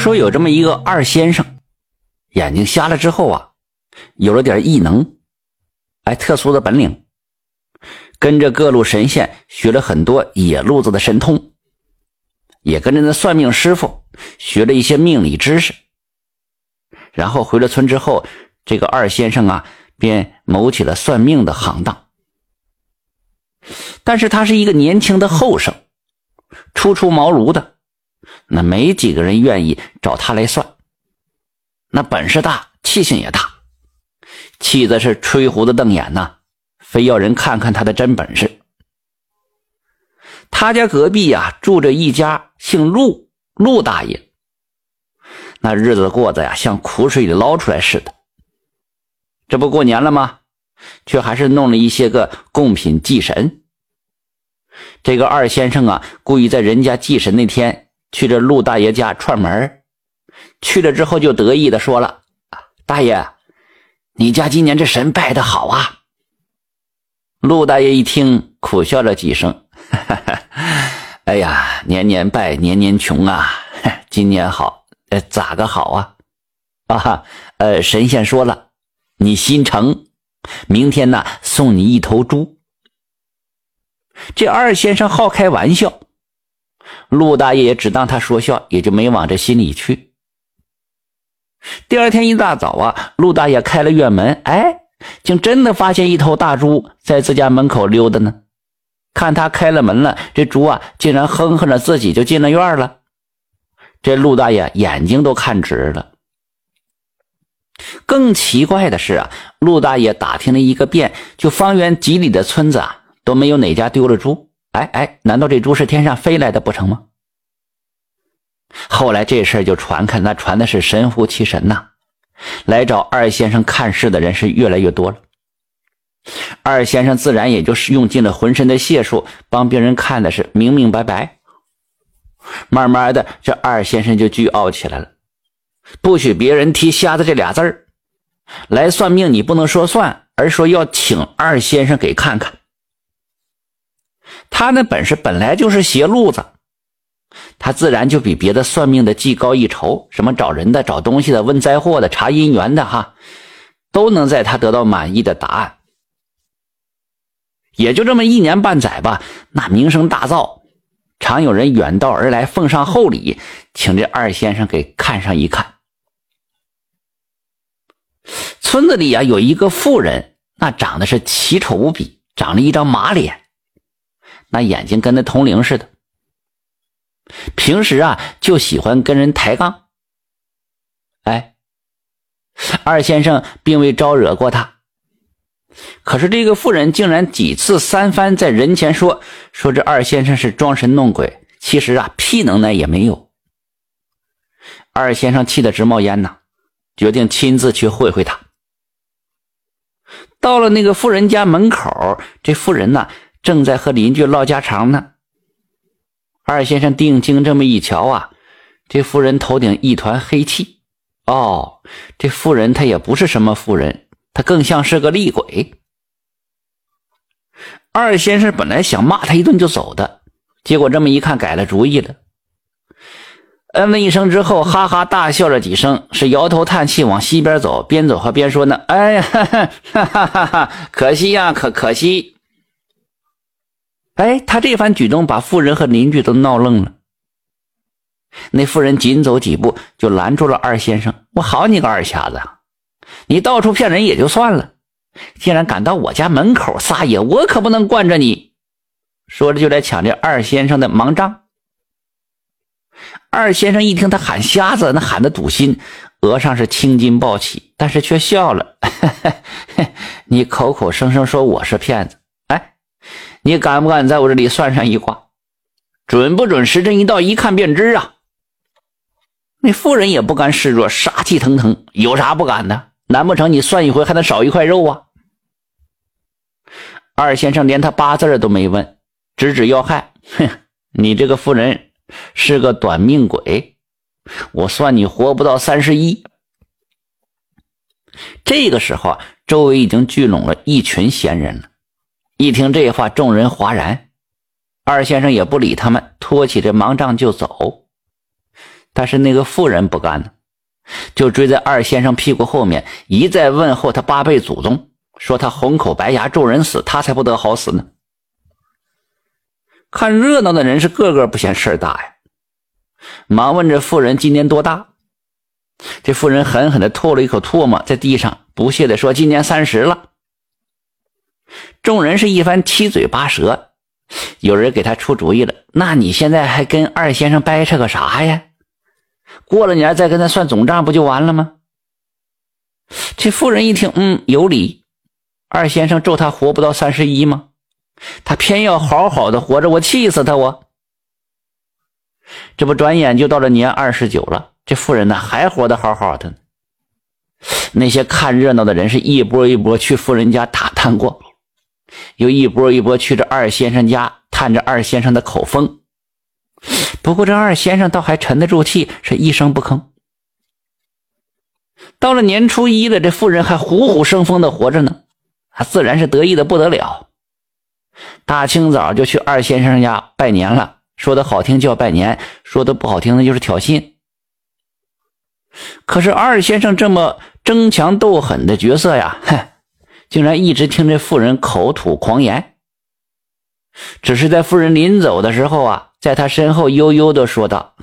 说有这么一个二先生，眼睛瞎了之后啊，有了点异能，哎，特殊的本领，跟着各路神仙学了很多野路子的神通，也跟着那算命师傅学了一些命理知识。然后回了村之后，这个二先生啊，便谋起了算命的行当。但是他是一个年轻的后生，初出茅庐的。那没几个人愿意找他来算。那本事大，气性也大，气的是吹胡子瞪眼呐，非要人看看他的真本事。他家隔壁呀，住着一家姓陆陆大爷，那日子过得呀，像苦水里捞出来似的。这不过年了吗？却还是弄了一些个贡品祭神。这个二先生啊，故意在人家祭神那天。去这陆大爷家串门去了之后就得意的说了：“大爷，你家今年这神拜的好啊！”陆大爷一听，苦笑了几声：“哎呀，年年拜，年年穷啊！今年好，呃，咋个好啊？啊哈，呃，神仙说了，你心诚，明天呢送你一头猪。”这二先生好开玩笑。陆大爷也只当他说笑，也就没往这心里去。第二天一大早啊，陆大爷开了院门，哎，竟真的发现一头大猪在自家门口溜达呢。看他开了门了，这猪啊，竟然哼哼着自己就进了院了。这陆大爷眼睛都看直了。更奇怪的是啊，陆大爷打听了一个遍，就方圆几里的村子啊，都没有哪家丢了猪。哎哎，难道这猪是天上飞来的不成吗？后来这事儿就传开，那传的是神乎其神呐！来找二先生看事的人是越来越多了。二先生自然也就是用尽了浑身的解数，帮别人看的是明明白白。慢慢的，这二先生就倨傲起来了，不许别人提“瞎子”这俩字儿。来算命，你不能说算，而说要请二先生给看看。他那本事本来就是邪路子，他自然就比别的算命的技高一筹。什么找人的、找东西的、问灾祸的、查姻缘的，哈，都能在他得到满意的答案。也就这么一年半载吧，那名声大噪，常有人远道而来，奉上厚礼，请这二先生给看上一看。村子里啊，有一个妇人，那长得是奇丑无比，长了一张马脸。那眼睛跟那铜铃似的，平时啊就喜欢跟人抬杠。哎，二先生并未招惹过他，可是这个妇人竟然几次三番在人前说说这二先生是装神弄鬼，其实啊屁能耐也没有。二先生气得直冒烟呐，决定亲自去会会他。到了那个妇人家门口，这妇人呢。正在和邻居唠家常呢。二先生定睛这么一瞧啊，这妇人头顶一团黑气。哦，这妇人她也不是什么妇人，她更像是个厉鬼。二先生本来想骂他一顿就走的，结果这么一看改了主意了。嗯了一声之后，哈哈大笑了几声，是摇头叹气往西边走，边走还边说呢：“哎呀，哈哈哈哈可惜呀，可可惜。”哎，他这番举动把妇人和邻居都闹愣了。那妇人紧走几步就拦住了二先生：“我好你个二瞎子，你到处骗人也就算了，竟然敢到我家门口撒野，我可不能惯着你！”说着就来抢这二先生的盲杖。二先生一听他喊瞎子，那喊的堵心，额上是青筋暴起，但是却笑了：“ 你口口声声说我是骗子。”你敢不敢在我这里算上一卦？准不准？时辰一到，一看便知啊！那妇人也不甘示弱，杀气腾腾，有啥不敢的？难不成你算一回还能少一块肉啊？二先生连他八字都没问，直指要害，哼！你这个妇人是个短命鬼，我算你活不到三十一。这个时候啊，周围已经聚拢了一群闲人了。一听这话，众人哗然。二先生也不理他们，托起这盲杖就走。但是那个妇人不干呢，就追在二先生屁股后面，一再问候他八辈祖宗，说他红口白牙，咒人死，他才不得好死呢。看热闹的人是个个不嫌事儿大呀，忙问这妇人今年多大。这妇人狠狠地吐了一口唾沫在地上，不屑地说：“今年三十了。”众人是一番七嘴八舌，有人给他出主意了：“那你现在还跟二先生掰扯个啥呀？过了年再跟他算总账不就完了吗？”这妇人一听，嗯，有理。二先生咒他活不到三十一吗？他偏要好好的活着，我气死他！我这不转眼就到了年二十九了。这妇人呢，还活得好好的。那些看热闹的人是一波一波去妇人家打探过，又一波一波去这二先生家探着二先生的口风。不过这二先生倒还沉得住气，是一声不吭。到了年初一的，这妇人还虎虎生风的活着呢，他自然是得意的不得了。大清早就去二先生家拜年了，说的好听叫拜年，说的不好听的就是挑衅。可是二先生这么争强斗狠的角色呀，哼，竟然一直听这妇人口吐狂言。只是在妇人临走的时候啊，在他身后悠悠的说道：“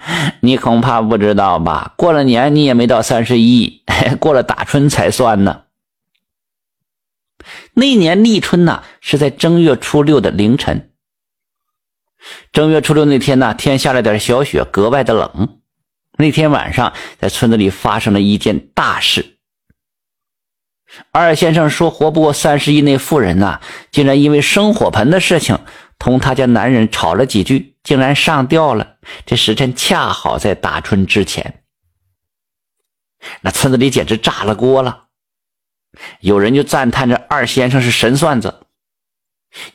你恐怕不知道吧？过了年你也没到三十一，过了打春才算呢。”那年立春呐，是在正月初六的凌晨。正月初六那天呢，天下了点小雪，格外的冷。那天晚上，在村子里发生了一件大事。二先生说活不过三十一，那妇人呐，竟然因为生火盆的事情同他家男人吵了几句，竟然上吊了。这时辰恰好在打春之前，那村子里简直炸了锅了。有人就赞叹这二先生是神算子，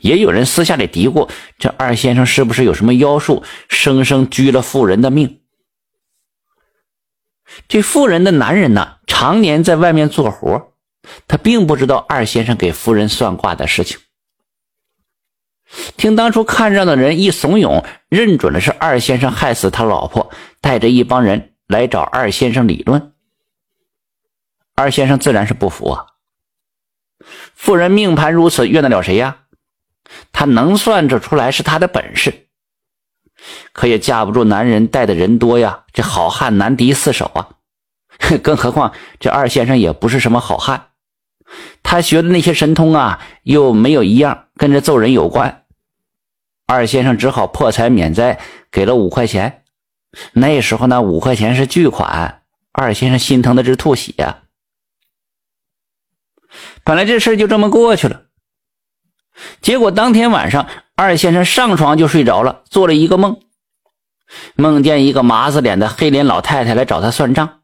也有人私下里嘀咕：这二先生是不是有什么妖术，生生拘了妇人的命？这妇人的男人呢，常年在外面做活，他并不知道二先生给夫人算卦的事情。听当初看热闹的人一怂恿，认准了是二先生害死他老婆，带着一帮人来找二先生理论。二先生自然是不服啊。妇人命盘如此，怨得了谁呀？他能算着出来是他的本事。可也架不住男人带的人多呀，这好汉难敌四手啊！更何况这二先生也不是什么好汉，他学的那些神通啊，又没有一样跟着揍人有关。二先生只好破财免灾，给了五块钱。那时候那五块钱是巨款，二先生心疼的直吐血。本来这事就这么过去了，结果当天晚上。二先生上床就睡着了，做了一个梦，梦见一个麻子脸的黑脸老太太来找他算账。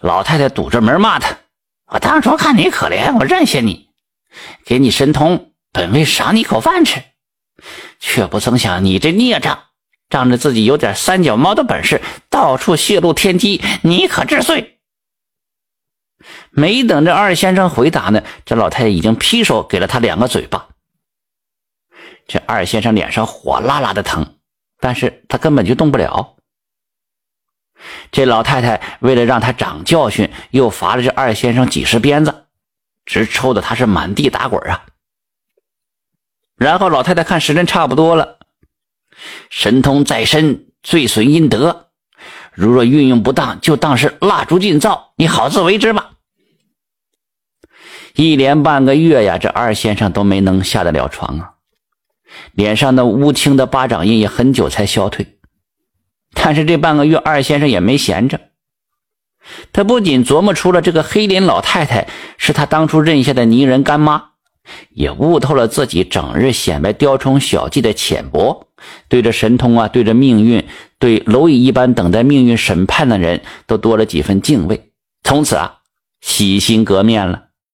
老太太堵着门骂他：“我当初看你可怜，我认下你，给你神通，本为赏你口饭吃，却不曾想你这孽障，仗着自己有点三脚猫的本事，到处泄露天机，你可治罪。”没等这二先生回答呢，这老太太已经劈手给了他两个嘴巴。这二先生脸上火辣辣的疼，但是他根本就动不了。这老太太为了让他长教训，又罚了这二先生几十鞭子，直抽的他是满地打滚啊。然后老太太看时辰差不多了，神通在身，最损阴德，如若运用不当，就当是蜡烛尽灶，你好自为之吧。一连半个月呀，这二先生都没能下得了床啊。脸上的乌青的巴掌印也很久才消退，但是这半个月二先生也没闲着，他不仅琢磨出了这个黑脸老太太是他当初认下的泥人干妈，也悟透了自己整日显摆雕虫小技的浅薄，对着神通啊，对着命运，对蝼蚁一般等待命运审判的人都多了几分敬畏，从此啊，洗心革面了。